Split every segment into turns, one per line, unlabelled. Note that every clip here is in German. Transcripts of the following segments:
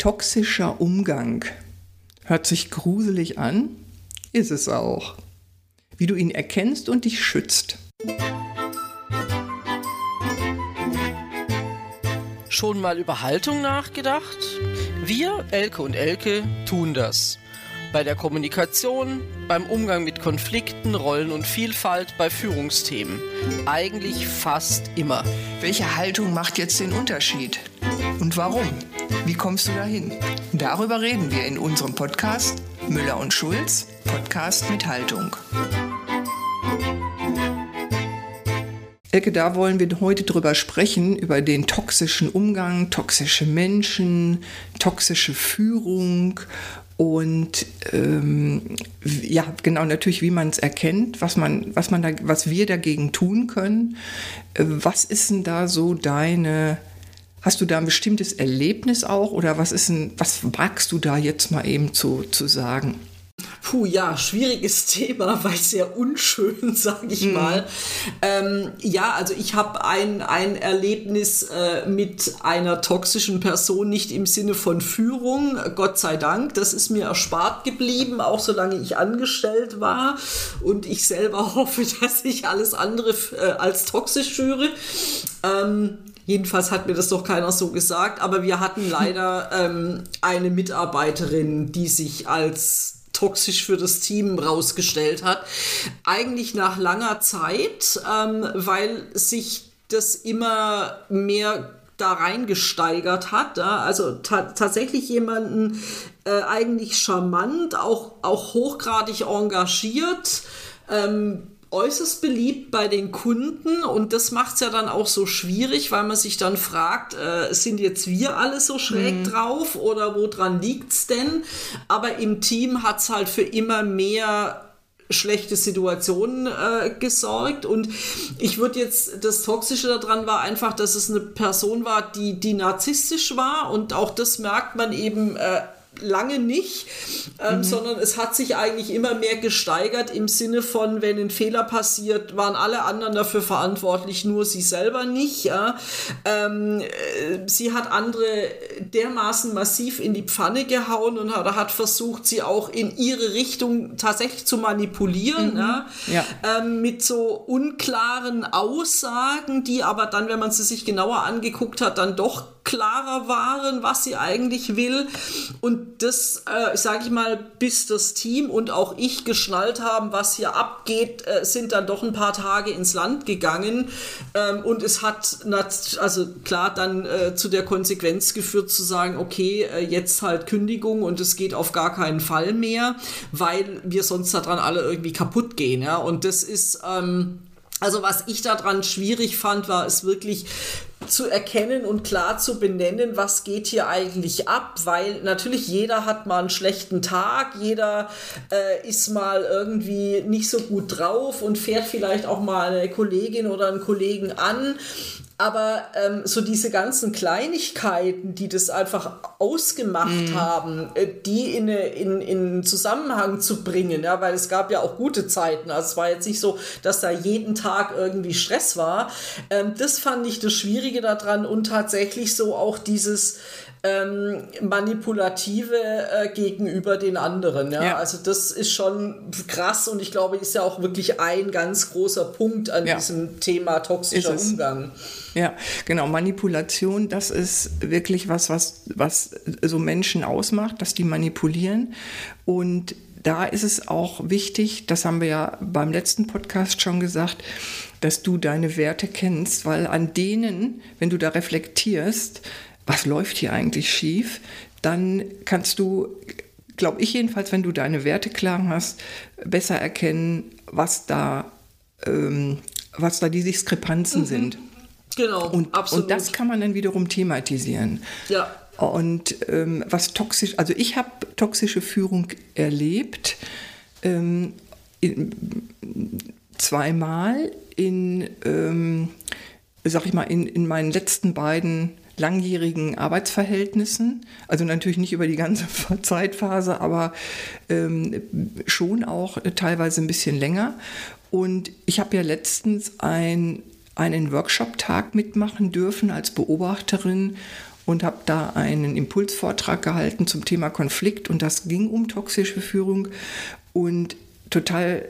Toxischer Umgang. Hört sich gruselig an, ist es auch. Wie du ihn erkennst und dich schützt.
Schon mal über Haltung nachgedacht? Wir, Elke und Elke, tun das. Bei der Kommunikation, beim Umgang mit Konflikten, Rollen und Vielfalt, bei Führungsthemen. Eigentlich fast immer.
Welche Haltung macht jetzt den Unterschied? Und warum? Wie kommst du dahin? Darüber reden wir in unserem Podcast Müller und Schulz, Podcast mit Haltung. Elke, da wollen wir heute drüber sprechen, über den toxischen Umgang, toxische Menschen, toxische Führung und ähm, ja, genau natürlich, wie man es erkennt, was man, was man da, was wir dagegen tun können. Äh, was ist denn da so deine Hast du da ein bestimmtes Erlebnis auch oder was ist ein, was wagst du da jetzt mal eben zu, zu sagen?
Puh, ja, schwieriges Thema, weil sehr unschön, sage ich mhm. mal. Ähm, ja, also ich habe ein, ein Erlebnis äh, mit einer toxischen Person, nicht im Sinne von Führung, Gott sei Dank. Das ist mir erspart geblieben, auch solange ich angestellt war. Und ich selber hoffe, dass ich alles andere äh, als toxisch führe. Ähm, Jedenfalls hat mir das doch keiner so gesagt, aber wir hatten leider ähm, eine Mitarbeiterin, die sich als toxisch für das Team rausgestellt hat. Eigentlich nach langer Zeit, ähm, weil sich das immer mehr da reingesteigert hat. Ja? Also ta tatsächlich jemanden äh, eigentlich charmant, auch, auch hochgradig engagiert. Ähm, äußerst beliebt bei den Kunden und das macht es ja dann auch so schwierig, weil man sich dann fragt, äh, sind jetzt wir alle so schräg mhm. drauf oder woran liegt es denn? Aber im Team hat es halt für immer mehr schlechte Situationen äh, gesorgt und ich würde jetzt das Toxische daran war einfach, dass es eine Person war, die die narzisstisch war und auch das merkt man eben äh, lange nicht, ähm, mhm. sondern es hat sich eigentlich immer mehr gesteigert im Sinne von, wenn ein Fehler passiert, waren alle anderen dafür verantwortlich, nur sie selber nicht. Ja? Ähm, äh, sie hat andere dermaßen massiv in die Pfanne gehauen und hat, hat versucht, sie auch in ihre Richtung tatsächlich zu manipulieren, mhm. ja? ja. Ähm, mit so unklaren Aussagen, die aber dann, wenn man sie sich genauer angeguckt hat, dann doch klarer waren, was sie eigentlich will. Und das, äh, sage ich mal, bis das Team und auch ich geschnallt haben, was hier abgeht, äh, sind dann doch ein paar Tage ins Land gegangen. Ähm, und es hat, also klar, dann äh, zu der Konsequenz geführt zu sagen, okay, äh, jetzt halt Kündigung und es geht auf gar keinen Fall mehr, weil wir sonst daran alle irgendwie kaputt gehen. Ja? Und das ist... Ähm, also was ich daran schwierig fand, war es wirklich zu erkennen und klar zu benennen, was geht hier eigentlich ab, weil natürlich jeder hat mal einen schlechten Tag, jeder äh, ist mal irgendwie nicht so gut drauf und fährt vielleicht auch mal eine Kollegin oder einen Kollegen an aber ähm, so diese ganzen Kleinigkeiten, die das einfach ausgemacht mm. haben, äh, die in, in, in Zusammenhang zu bringen, ja, weil es gab ja auch gute Zeiten. Also es war jetzt nicht so, dass da jeden Tag irgendwie Stress war. Ähm, das fand ich das Schwierige daran und tatsächlich so auch dieses ähm, manipulative äh, gegenüber den anderen. Ja? ja? Also das ist schon krass und ich glaube, ist ja auch wirklich ein ganz großer Punkt an ja. diesem Thema toxischer Umgang.
Ja, genau. Manipulation, das ist wirklich was, was, was so Menschen ausmacht, dass die manipulieren. Und da ist es auch wichtig, das haben wir ja beim letzten Podcast schon gesagt, dass du deine Werte kennst, weil an denen, wenn du da reflektierst, was läuft hier eigentlich schief, dann kannst du, glaube ich jedenfalls, wenn du deine Werte klar hast, besser erkennen, was da, ähm, was da die Diskrepanzen mhm. sind.
Genau,
und, absolut. Und das kann man dann wiederum thematisieren.
Ja.
Und ähm, was toxisch, also ich habe toxische Führung erlebt, ähm, in, zweimal in, ähm, sag ich mal, in, in meinen letzten beiden langjährigen Arbeitsverhältnissen, also natürlich nicht über die ganze Zeitphase, aber ähm, schon auch teilweise ein bisschen länger. Und ich habe ja letztens ein, einen Workshop-Tag mitmachen dürfen als Beobachterin und habe da einen Impulsvortrag gehalten zum Thema Konflikt und das ging um toxische Führung und total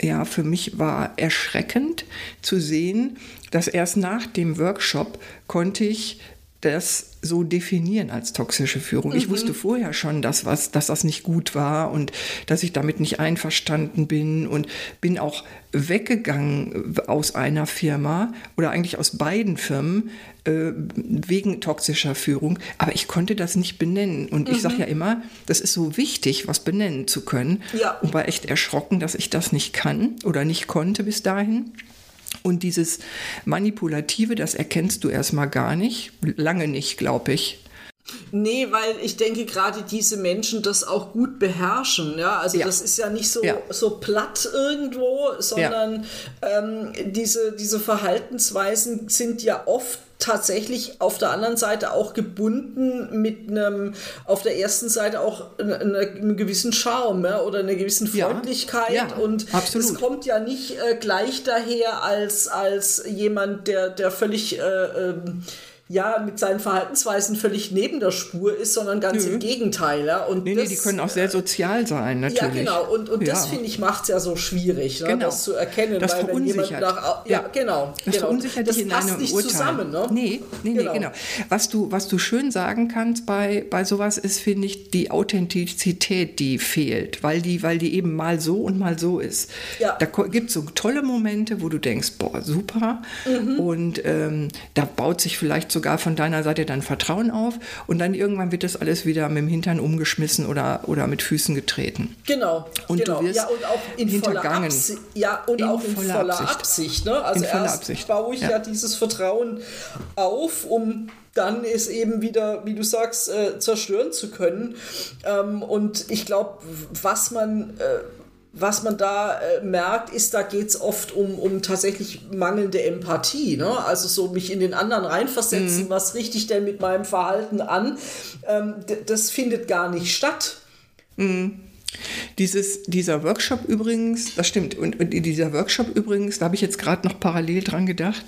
ja, für mich war erschreckend zu sehen, dass erst nach dem Workshop konnte ich das so definieren als toxische Führung. Mhm. Ich wusste vorher schon, dass, was, dass das nicht gut war und dass ich damit nicht einverstanden bin und bin auch weggegangen aus einer Firma oder eigentlich aus beiden Firmen äh, wegen toxischer Führung. Aber ich konnte das nicht benennen. Und mhm. ich sage ja immer, das ist so wichtig, was benennen zu können. Ja. Und war echt erschrocken, dass ich das nicht kann oder nicht konnte bis dahin. Und dieses Manipulative, das erkennst du erstmal gar nicht, lange nicht, glaube ich.
Nee, weil ich denke, gerade diese Menschen das auch gut beherrschen. Ja, also ja. das ist ja nicht so, ja. so platt irgendwo, sondern ja. ähm, diese, diese Verhaltensweisen sind ja oft tatsächlich auf der anderen Seite auch gebunden mit einem, auf der ersten Seite auch einem gewissen Charme ja, oder einer gewissen Freundlichkeit. Ja, ja, und es kommt ja nicht äh, gleich daher als, als jemand, der, der völlig äh, ähm, ja mit seinen Verhaltensweisen völlig neben der Spur ist, sondern ganz Nö. im Gegenteil. Ja?
Und nee, das, nee, die können auch sehr sozial sein, natürlich. Ja,
genau. Und, und ja. das, finde ich, macht es ja so schwierig, ne? genau. das zu erkennen.
Das weil verunsichert. Wenn nach,
ja, ja, genau.
Das
genau.
verunsichert das dich in einem nicht Urteil. Zusammen, ne? Nee, nee, genau. nee, genau. Was du, was du schön sagen kannst bei, bei sowas ist, finde ich, die Authentizität, die fehlt, weil die, weil die eben mal so und mal so ist. Ja. Da gibt es so tolle Momente, wo du denkst, boah, super. Mhm. Und ähm, da baut sich vielleicht so sogar von deiner Seite dann Vertrauen auf und dann irgendwann wird das alles wieder mit dem Hintern umgeschmissen oder, oder mit Füßen getreten.
Genau.
Und
genau.
du wirst
ja, und auch in hintergangen. Voller ja, und in auch in voller, voller Absicht. Absicht ne? Also in erst Absicht. baue ich ja. ja dieses Vertrauen auf, um dann es eben wieder, wie du sagst, äh, zerstören zu können. Ähm, und ich glaube, was man äh, was man da äh, merkt, ist, da geht es oft um, um tatsächlich mangelnde Empathie. Ne? Also so mich in den anderen reinversetzen, mhm. was richte ich denn mit meinem Verhalten an, ähm, das findet gar nicht statt.
Mhm. Dieses, dieser Workshop übrigens, das stimmt, und, und dieser Workshop übrigens, da habe ich jetzt gerade noch parallel dran gedacht,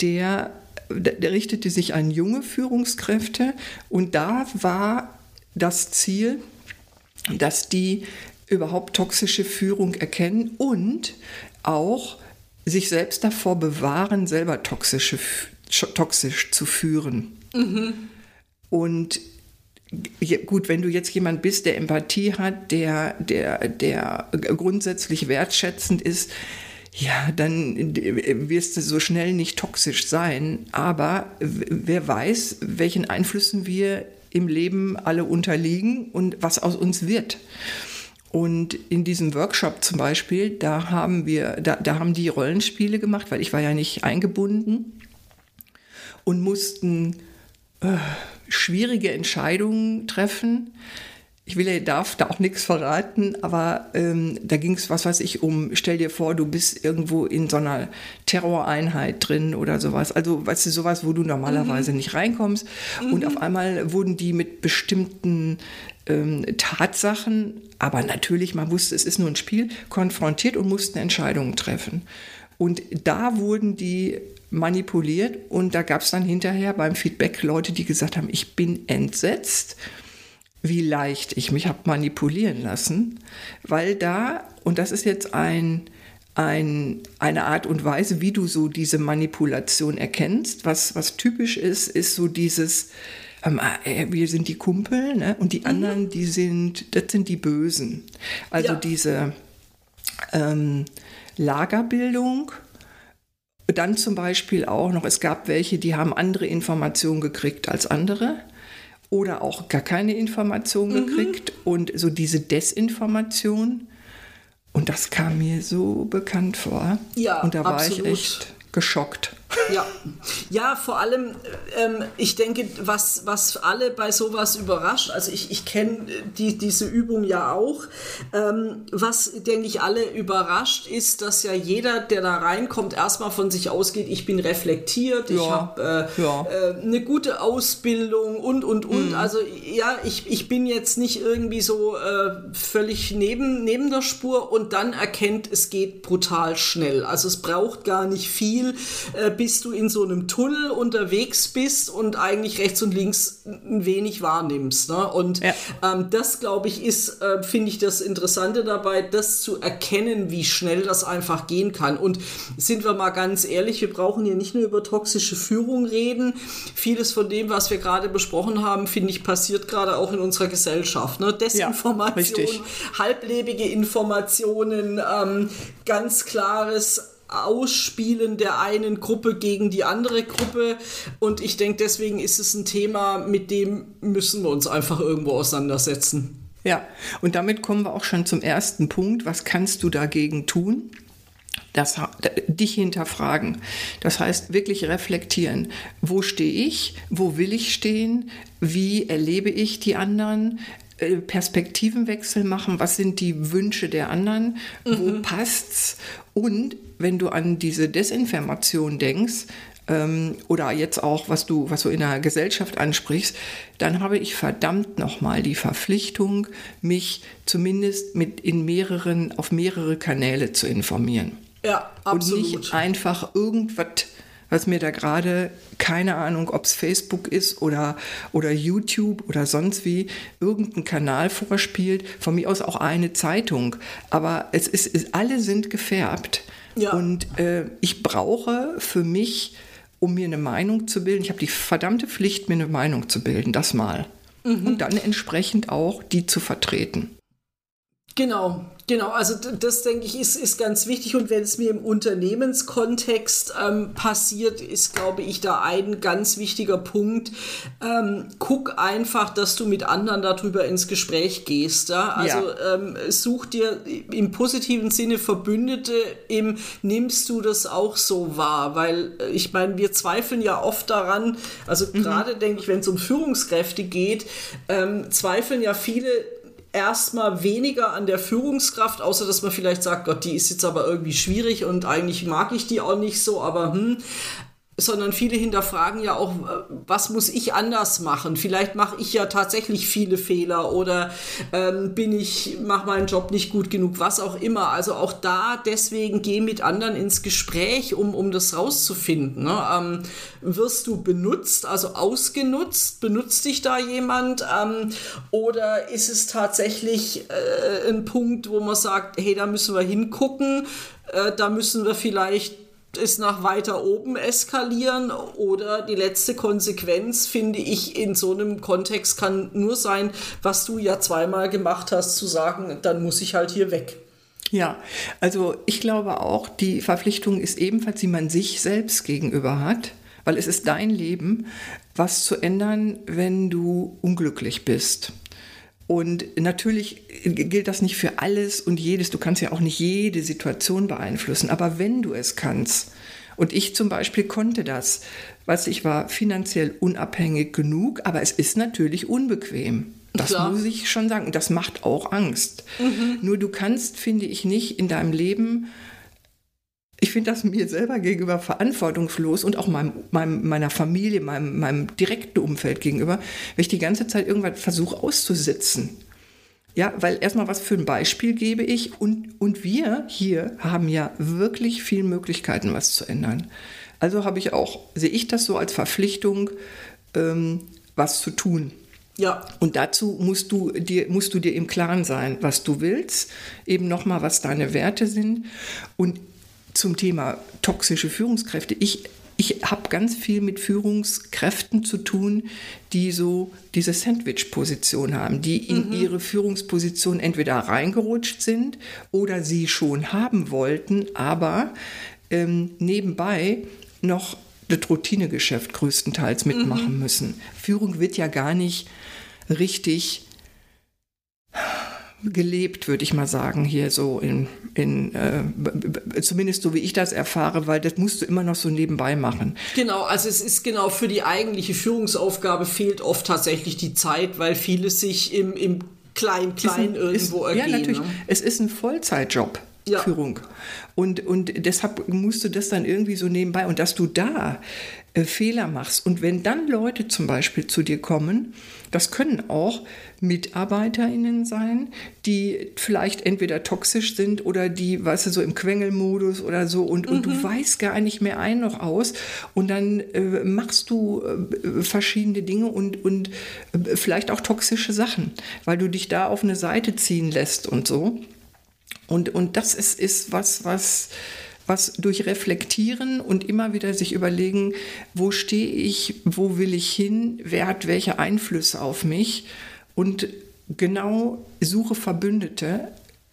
der, der richtete sich an junge Führungskräfte und da war das Ziel, dass die überhaupt toxische Führung erkennen und auch sich selbst davor bewahren, selber toxische, toxisch zu führen. Mhm. Und gut, wenn du jetzt jemand bist, der Empathie hat, der, der, der grundsätzlich wertschätzend ist, ja, dann wirst du so schnell nicht toxisch sein. Aber wer weiß, welchen Einflüssen wir im Leben alle unterliegen und was aus uns wird. Und in diesem Workshop zum Beispiel, da haben wir, da, da haben die Rollenspiele gemacht, weil ich war ja nicht eingebunden und mussten äh, schwierige Entscheidungen treffen. Ich will, darf da auch nichts verraten, aber ähm, da ging es, was weiß ich, um, stell dir vor, du bist irgendwo in so einer Terroreinheit drin oder sowas. Also, weißt du, sowas, wo du normalerweise mhm. nicht reinkommst. Mhm. Und auf einmal wurden die mit bestimmten ähm, Tatsachen, aber natürlich, man wusste, es ist nur ein Spiel, konfrontiert und mussten Entscheidungen treffen. Und da wurden die manipuliert und da gab es dann hinterher beim Feedback Leute, die gesagt haben, ich bin entsetzt, wie leicht ich mich habe manipulieren lassen, weil da, und das ist jetzt ein, ein, eine Art und Weise, wie du so diese Manipulation erkennst, was, was typisch ist, ist so dieses, wir sind die Kumpel ne? und die mhm. anderen, die sind, das sind die Bösen. Also ja. diese ähm, Lagerbildung. Dann zum Beispiel auch noch, es gab welche, die haben andere Informationen gekriegt als andere oder auch gar keine Informationen mhm. gekriegt und so diese Desinformation. Und das kam mir so bekannt vor. Ja, und da war absolut. ich echt geschockt.
Ja, ja vor allem, ähm, ich denke, was, was alle bei sowas überrascht, also ich, ich kenne die, diese Übung ja auch, ähm, was, denke ich, alle überrascht, ist, dass ja jeder, der da reinkommt, erstmal von sich ausgeht, ich bin reflektiert, ja, ich habe äh, ja. äh, eine gute Ausbildung und, und, und. Mhm. Also ja, ich, ich bin jetzt nicht irgendwie so äh, völlig neben, neben der Spur und dann erkennt, es geht brutal schnell. Also es braucht gar nicht viel, äh, bis du in so einem Tunnel unterwegs bist und eigentlich rechts und links ein wenig wahrnimmst. Ne? Und ja. ähm, das, glaube ich, ist, äh, finde ich, das Interessante dabei, das zu erkennen, wie schnell das einfach gehen kann. Und sind wir mal ganz ehrlich, wir brauchen hier nicht nur über toxische Führung reden. Vieles von dem, was wir gerade besprochen haben, finde ich, passiert gerade auch in unserer Gesellschaft. Ne? Desinformation, ja, halblebige Informationen, ähm, ganz klares Ausspielen der einen Gruppe gegen die andere Gruppe. Und ich denke, deswegen ist es ein Thema, mit dem müssen wir uns einfach irgendwo auseinandersetzen.
Ja, und damit kommen wir auch schon zum ersten Punkt. Was kannst du dagegen tun? Das, dich hinterfragen. Das heißt, wirklich reflektieren. Wo stehe ich? Wo will ich stehen? Wie erlebe ich die anderen? Äh, Perspektivenwechsel machen. Was sind die Wünsche der anderen? Mhm. Wo passt's? Und wenn du an diese Desinformation denkst, ähm, oder jetzt auch, was du, was du in der Gesellschaft ansprichst, dann habe ich verdammt nochmal die Verpflichtung, mich zumindest mit in mehreren, auf mehrere Kanäle zu informieren.
Ja, absolut.
Und nicht einfach irgendwas was mir da gerade, keine Ahnung, ob es Facebook ist oder, oder YouTube oder sonst wie, irgendein Kanal vorspielt. Von mir aus auch eine Zeitung. Aber es ist, es, alle sind gefärbt. Ja. Und äh, ich brauche für mich, um mir eine Meinung zu bilden, ich habe die verdammte Pflicht, mir eine Meinung zu bilden, das mal. Mhm. Und dann entsprechend auch die zu vertreten.
Genau, genau. Also das denke ich ist, ist ganz wichtig und wenn es mir im Unternehmenskontext ähm, passiert, ist, glaube ich, da ein ganz wichtiger Punkt. Ähm, guck einfach, dass du mit anderen darüber ins Gespräch gehst. Ja? Also ja. Ähm, such dir im positiven Sinne Verbündete, im nimmst du das auch so wahr, weil äh, ich meine, wir zweifeln ja oft daran, also mhm. gerade denke ich, wenn es um Führungskräfte geht, ähm, zweifeln ja viele erstmal weniger an der Führungskraft, außer dass man vielleicht sagt, Gott, die ist jetzt aber irgendwie schwierig und eigentlich mag ich die auch nicht so, aber hm, sondern viele hinterfragen ja auch, äh, was muss ich anders machen? Vielleicht mache ich ja tatsächlich viele Fehler oder ähm, bin ich, mache meinen Job nicht gut genug, was auch immer. Also auch da deswegen geh mit anderen ins Gespräch, um, um das rauszufinden. Ne? Ähm, wirst du benutzt, also ausgenutzt? Benutzt dich da jemand? Ähm, oder ist es tatsächlich äh, ein Punkt, wo man sagt, hey, da müssen wir hingucken, äh, da müssen wir vielleicht es nach weiter oben eskalieren oder die letzte Konsequenz, finde ich, in so einem Kontext kann nur sein, was du ja zweimal gemacht hast, zu sagen, dann muss ich halt hier weg.
Ja, also ich glaube auch, die Verpflichtung ist ebenfalls, die man sich selbst gegenüber hat, weil es ist dein Leben, was zu ändern, wenn du unglücklich bist. Und natürlich gilt das nicht für alles und jedes. Du kannst ja auch nicht jede Situation beeinflussen. Aber wenn du es kannst, und ich zum Beispiel konnte das, was ich war finanziell unabhängig genug, aber es ist natürlich unbequem. Das Klar. muss ich schon sagen. Und das macht auch Angst. Mhm. Nur du kannst, finde ich, nicht in deinem Leben ich finde das mir selber gegenüber verantwortungslos und auch meinem, meinem, meiner Familie, meinem, meinem direkten Umfeld gegenüber, wenn ich die ganze Zeit irgendwas versuche auszusitzen. Ja, weil erstmal was für ein Beispiel gebe ich und, und wir hier haben ja wirklich viele Möglichkeiten, was zu ändern. Also habe ich auch, sehe ich das so als Verpflichtung, ähm, was zu tun. Ja. Und dazu musst du dir, musst du dir im Klaren sein, was du willst, eben nochmal, was deine Werte sind. Und zum Thema toxische Führungskräfte. Ich, ich habe ganz viel mit Führungskräften zu tun, die so diese Sandwich-Position haben, die in mhm. ihre Führungsposition entweder reingerutscht sind oder sie schon haben wollten, aber ähm, nebenbei noch das Routinegeschäft größtenteils mitmachen mhm. müssen. Führung wird ja gar nicht richtig gelebt, würde ich mal sagen, hier so in, in äh, zumindest so wie ich das erfahre, weil das musst du immer noch so nebenbei machen.
Genau, also es ist genau für die eigentliche Führungsaufgabe fehlt oft tatsächlich die Zeit, weil viele sich im, im Klein-Klein irgendwo
ist,
ergehen.
Ja, natürlich. Ne? Es ist ein Vollzeitjob. Ja. Führung. Und, und deshalb musst du das dann irgendwie so nebenbei. Und dass du da äh, Fehler machst. Und wenn dann Leute zum Beispiel zu dir kommen, das können auch MitarbeiterInnen sein, die vielleicht entweder toxisch sind oder die, weißt du, so im Quengelmodus oder so und, mhm. und du mhm. weißt gar nicht mehr ein noch aus und dann äh, machst du äh, verschiedene Dinge und, und äh, vielleicht auch toxische Sachen, weil du dich da auf eine Seite ziehen lässt und so. Und, und das ist, ist was, was was durch Reflektieren und immer wieder sich überlegen, wo stehe ich, wo will ich hin, wer hat welche Einflüsse auf mich und genau suche Verbündete,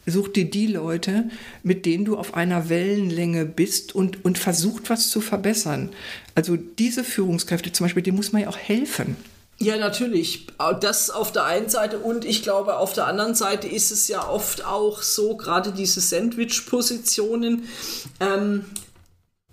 such dir die Leute, mit denen du auf einer Wellenlänge bist und, und versucht was zu verbessern. Also diese Führungskräfte zum Beispiel, denen muss man ja auch helfen.
Ja, natürlich. Das auf der einen Seite und ich glaube, auf der anderen Seite ist es ja oft auch so, gerade diese Sandwich-Positionen, ähm,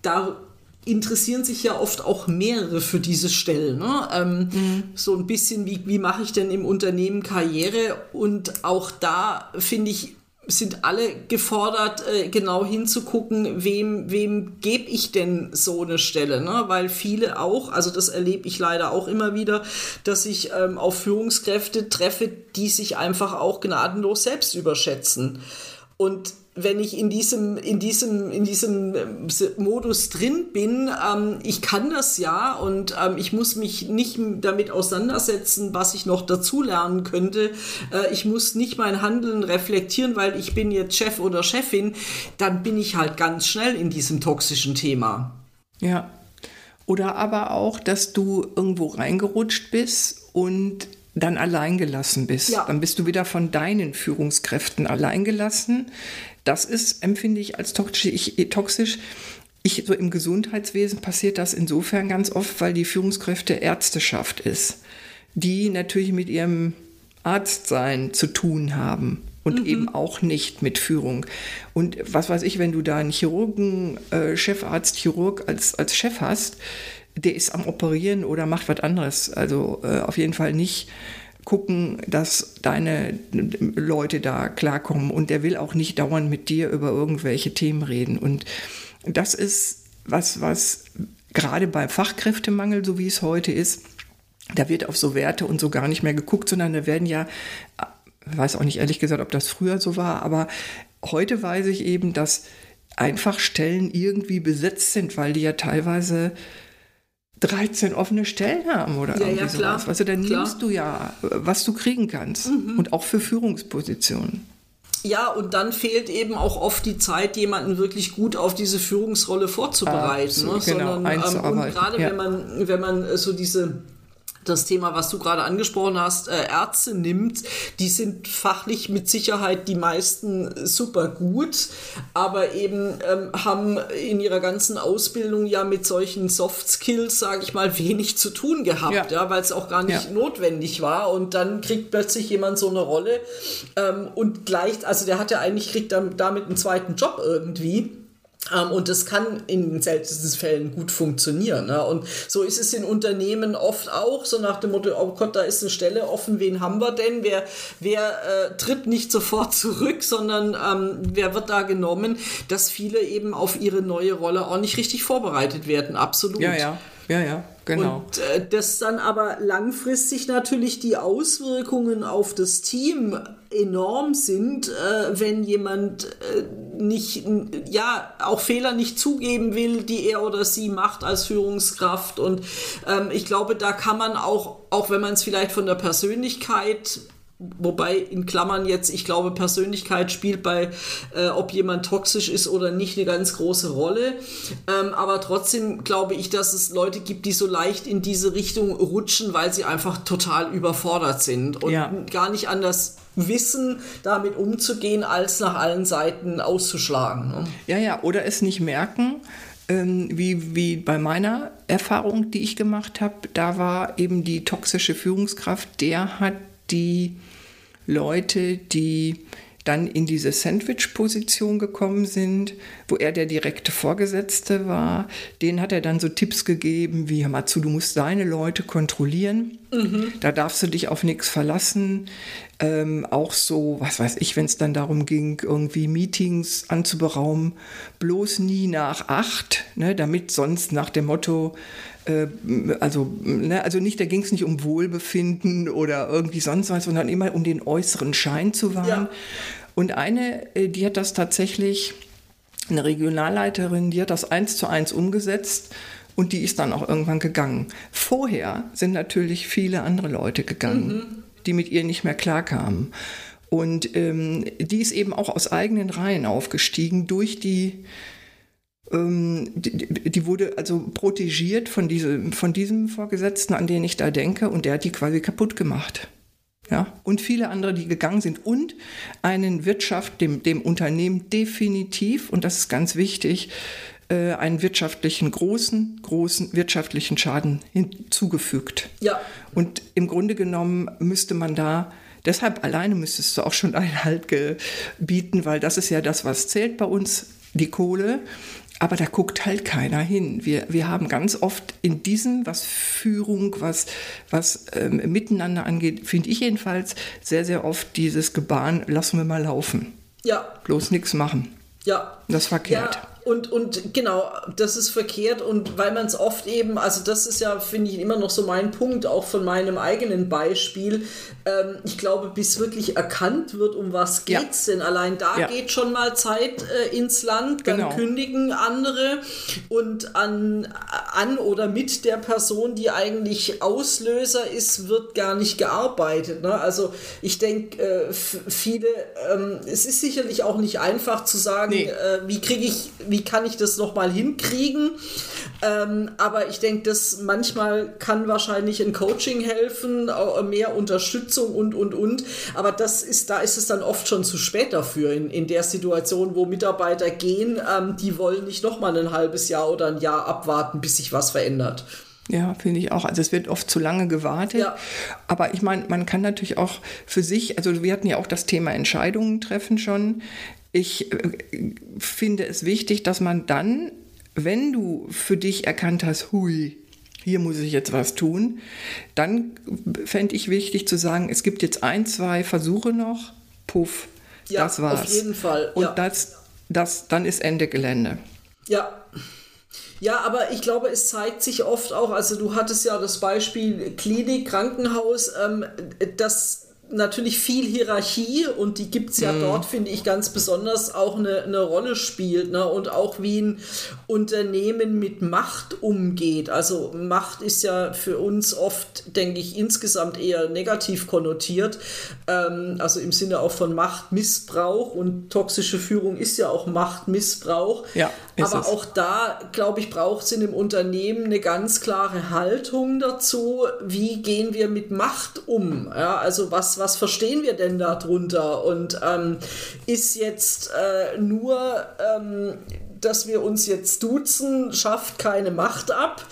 da interessieren sich ja oft auch mehrere für diese Stellen. Ne? Ähm, mhm. So ein bisschen, wie, wie mache ich denn im Unternehmen Karriere? Und auch da finde ich, sind alle gefordert, äh, genau hinzugucken, wem, wem gebe ich denn so eine Stelle, ne? Weil viele auch, also das erlebe ich leider auch immer wieder, dass ich ähm, auf Führungskräfte treffe, die sich einfach auch gnadenlos selbst überschätzen. Und wenn ich in diesem, in diesem, in diesem ähm, Modus drin bin, ähm, ich kann das ja und ähm, ich muss mich nicht damit auseinandersetzen, was ich noch dazulernen könnte. Äh, ich muss nicht mein Handeln reflektieren, weil ich bin jetzt Chef oder Chefin, dann bin ich halt ganz schnell in diesem toxischen Thema.
Ja. Oder aber auch, dass du irgendwo reingerutscht bist und dann alleingelassen bist. Ja. Dann bist du wieder von deinen Führungskräften alleingelassen. Das ist, empfinde ich als toxisch. Ich, toxisch. Ich, so im Gesundheitswesen passiert das insofern ganz oft, weil die Führungskräfte Ärzteschaft ist, die natürlich mit ihrem Arztsein zu tun haben und mhm. eben auch nicht mit Führung. Und was weiß ich, wenn du da einen Chirurgen, äh, Chefarzt, Chirurg als, als Chef hast, der ist am Operieren oder macht was anderes. Also äh, auf jeden Fall nicht gucken, dass deine Leute da klarkommen. Und der will auch nicht dauernd mit dir über irgendwelche Themen reden. Und das ist was, was gerade beim Fachkräftemangel, so wie es heute ist, da wird auf so Werte und so gar nicht mehr geguckt, sondern da werden ja, ich weiß auch nicht ehrlich gesagt, ob das früher so war, aber heute weiß ich eben, dass einfach Stellen irgendwie besetzt sind, weil die ja teilweise 13 offene Stellen haben oder ja, irgendwie ja, klar. sowas. Du, dann klar. nimmst du ja, was du kriegen kannst. Mhm. Und auch für Führungspositionen.
Ja, und dann fehlt eben auch oft die Zeit, jemanden wirklich gut auf diese Führungsrolle vorzubereiten. Ah, ne? genau, Sondern, ähm, und gerade ja. wenn man, wenn man so diese das Thema, was du gerade angesprochen hast, äh, Ärzte nimmt, die sind fachlich mit Sicherheit die meisten super gut, aber eben ähm, haben in ihrer ganzen Ausbildung ja mit solchen Soft Skills, sage ich mal, wenig zu tun gehabt, ja, ja weil es auch gar nicht ja. notwendig war. Und dann kriegt plötzlich jemand so eine Rolle ähm, und gleicht, also der hat ja eigentlich kriegt dann damit einen zweiten Job irgendwie. Ähm, und das kann in seltensten Fällen gut funktionieren. Ne? Und so ist es in Unternehmen oft auch, so nach dem Motto, oh Gott, da ist eine Stelle offen, wen haben wir denn? Wer, wer äh, tritt nicht sofort zurück, sondern ähm, wer wird da genommen, dass viele eben auf ihre neue Rolle auch nicht richtig vorbereitet werden. Absolut.
Ja, ja, ja, ja. Genau.
Und äh, das dann aber langfristig natürlich die Auswirkungen auf das Team enorm sind, äh, wenn jemand äh, nicht, ja, auch Fehler nicht zugeben will, die er oder sie macht als Führungskraft. Und ähm, ich glaube, da kann man auch, auch wenn man es vielleicht von der Persönlichkeit Wobei in Klammern jetzt, ich glaube, Persönlichkeit spielt bei, äh, ob jemand toxisch ist oder nicht, eine ganz große Rolle. Ähm, aber trotzdem glaube ich, dass es Leute gibt, die so leicht in diese Richtung rutschen, weil sie einfach total überfordert sind und ja. gar nicht anders wissen, damit umzugehen, als nach allen Seiten auszuschlagen. Ne?
Ja, ja, oder es nicht merken. Ähm, wie, wie bei meiner Erfahrung, die ich gemacht habe, da war eben die toxische Führungskraft, der hat die Leute, die dann in diese Sandwich-Position gekommen sind, wo er der direkte Vorgesetzte war. Den hat er dann so Tipps gegeben wie, hör mal zu, du musst deine Leute kontrollieren. Mhm. Da darfst du dich auf nichts verlassen. Ähm, auch so, was weiß ich, wenn es dann darum ging, irgendwie Meetings anzuberaumen, bloß nie nach acht, ne, damit sonst nach dem Motto, äh, also, ne, also nicht, da ging es nicht um Wohlbefinden oder irgendwie sonst was, sondern immer um den äußeren Schein zu wahren. Ja. Und eine, äh, die hat das tatsächlich, eine Regionalleiterin, die hat das eins zu eins umgesetzt und die ist dann auch irgendwann gegangen. Vorher sind natürlich viele andere Leute gegangen. Mhm die mit ihr nicht mehr klarkamen. Und ähm, die ist eben auch aus eigenen Reihen aufgestiegen durch die, ähm, die, die, wurde also protegiert von, diese, von diesem Vorgesetzten, an den ich da denke, und der hat die quasi kaputt gemacht. Ja, und viele andere, die gegangen sind und einen Wirtschaft, dem, dem Unternehmen definitiv, und das ist ganz wichtig, äh, einen wirtschaftlichen, großen, großen wirtschaftlichen Schaden hinzugefügt. Ja. Und im Grunde genommen müsste man da Deshalb alleine müsstest du auch schon Einhalt gebieten, weil das ist ja das, was zählt bei uns, die Kohle. Aber da guckt halt keiner hin. Wir, wir haben ganz oft in diesem, was Führung, was, was ähm, Miteinander angeht, finde ich jedenfalls sehr, sehr oft dieses Gebaren, lassen wir mal laufen. Ja. Bloß nichts machen. Ja. Das ist verkehrt.
Ja. Und, und genau, das ist verkehrt und weil man es oft eben, also das ist ja, finde ich, immer noch so mein Punkt, auch von meinem eigenen Beispiel. Ähm, ich glaube, bis wirklich erkannt wird, um was geht es ja. denn. Allein da ja. geht schon mal Zeit äh, ins Land, dann genau. kündigen andere und an, an oder mit der Person, die eigentlich Auslöser ist, wird gar nicht gearbeitet. Ne? Also ich denke, äh, viele, ähm, es ist sicherlich auch nicht einfach zu sagen, nee. äh, wie kriege ich, wie kann ich das nochmal hinkriegen? Ähm, aber ich denke, dass manchmal kann wahrscheinlich ein Coaching helfen, mehr Unterstützung und, und, und. Aber das ist, da ist es dann oft schon zu spät dafür in, in der Situation, wo Mitarbeiter gehen, ähm, die wollen nicht nochmal ein halbes Jahr oder ein Jahr abwarten, bis sich was verändert.
Ja, finde ich auch. Also es wird oft zu lange gewartet. Ja. Aber ich meine, man kann natürlich auch für sich, also wir hatten ja auch das Thema Entscheidungen treffen schon. Ich äh, finde es wichtig, dass man dann, wenn du für dich erkannt hast, hui, hier muss ich jetzt was tun, dann fände ich wichtig zu sagen, es gibt jetzt ein, zwei Versuche noch, puff, ja, das war's. Auf
jeden Fall.
Und ja. das, das, dann ist Ende Gelände.
Ja. Ja, aber ich glaube, es zeigt sich oft auch, also du hattest ja das Beispiel Klinik, Krankenhaus, ähm, dass natürlich viel Hierarchie und die gibt es ja mm. dort, finde ich, ganz besonders auch eine, eine Rolle spielt. Ne? Und auch wie ein Unternehmen mit Macht umgeht. Also Macht ist ja für uns oft, denke ich, insgesamt eher negativ konnotiert. Ähm, also im Sinne auch von Machtmissbrauch und toxische Führung ist ja auch Machtmissbrauch. Ja, Aber es. auch da, glaube ich, braucht es in dem Unternehmen eine ganz klare Haltung dazu. Wie gehen wir mit Macht um? Ja, also was was, verstehen wir denn darunter? Und ähm, ist jetzt äh, nur, ähm, dass wir uns jetzt duzen, schafft keine Macht ab.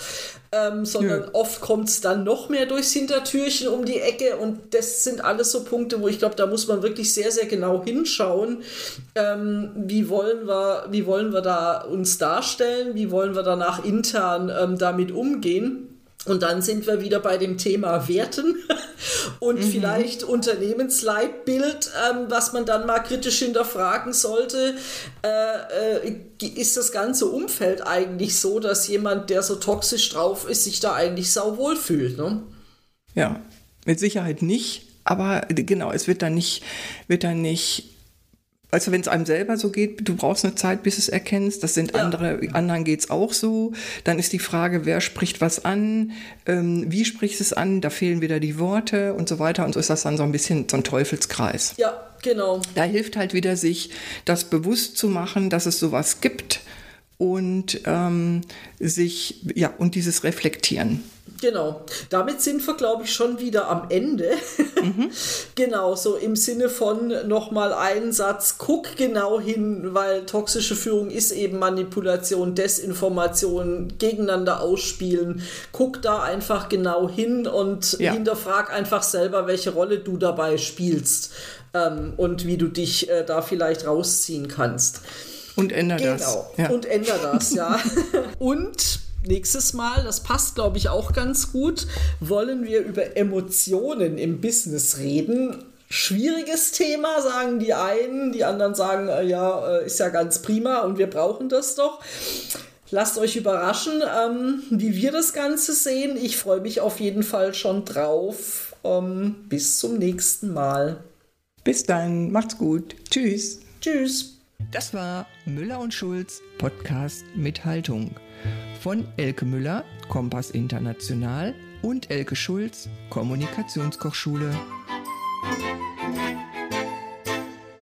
Ähm, sondern ja. oft kommt es dann noch mehr durchs Hintertürchen um die Ecke und das sind alles so Punkte, wo ich glaube, da muss man wirklich sehr, sehr genau hinschauen, ähm, wie, wollen wir, wie wollen wir da uns darstellen, wie wollen wir danach intern ähm, damit umgehen. Und dann sind wir wieder bei dem Thema Werten und mhm. vielleicht Unternehmensleitbild, ähm, was man dann mal kritisch hinterfragen sollte. Äh, äh, ist das ganze Umfeld eigentlich so, dass jemand, der so toxisch drauf ist, sich da eigentlich sauwohl fühlt? Ne?
Ja, mit Sicherheit nicht. Aber genau, es wird dann nicht, wird dann nicht also wenn es einem selber so geht, du brauchst eine Zeit, bis es erkennst. Das sind ja. andere, anderen geht es auch so. Dann ist die Frage, wer spricht was an, ähm, wie sprichst es an, da fehlen wieder die Worte und so weiter. Und so ist das dann so ein bisschen so ein Teufelskreis.
Ja, genau.
Da hilft halt wieder, sich das bewusst zu machen, dass es sowas gibt und ähm, sich, ja, und dieses Reflektieren.
Genau. Damit sind wir, glaube ich, schon wieder am Ende. Mhm. genau, so im Sinne von nochmal einen Satz, guck genau hin, weil toxische Führung ist eben Manipulation, Desinformation, gegeneinander ausspielen. Guck da einfach genau hin und ja. hinterfrag einfach selber, welche Rolle du dabei spielst ähm, und wie du dich äh, da vielleicht rausziehen kannst.
Und änder genau.
das. Ja. Und änder das, ja. und nächstes Mal, das passt glaube ich auch ganz gut, wollen wir über Emotionen im Business reden. Schwieriges Thema, sagen die einen, die anderen sagen, äh, ja, äh, ist ja ganz prima und wir brauchen das doch. Lasst euch überraschen, ähm, wie wir das Ganze sehen. Ich freue mich auf jeden Fall schon drauf. Ähm, bis zum nächsten Mal.
Bis dann, macht's gut. Tschüss.
Tschüss.
Das war Müller und Schulz Podcast mit Haltung von Elke Müller, Kompass International und Elke Schulz, Kommunikationskochschule.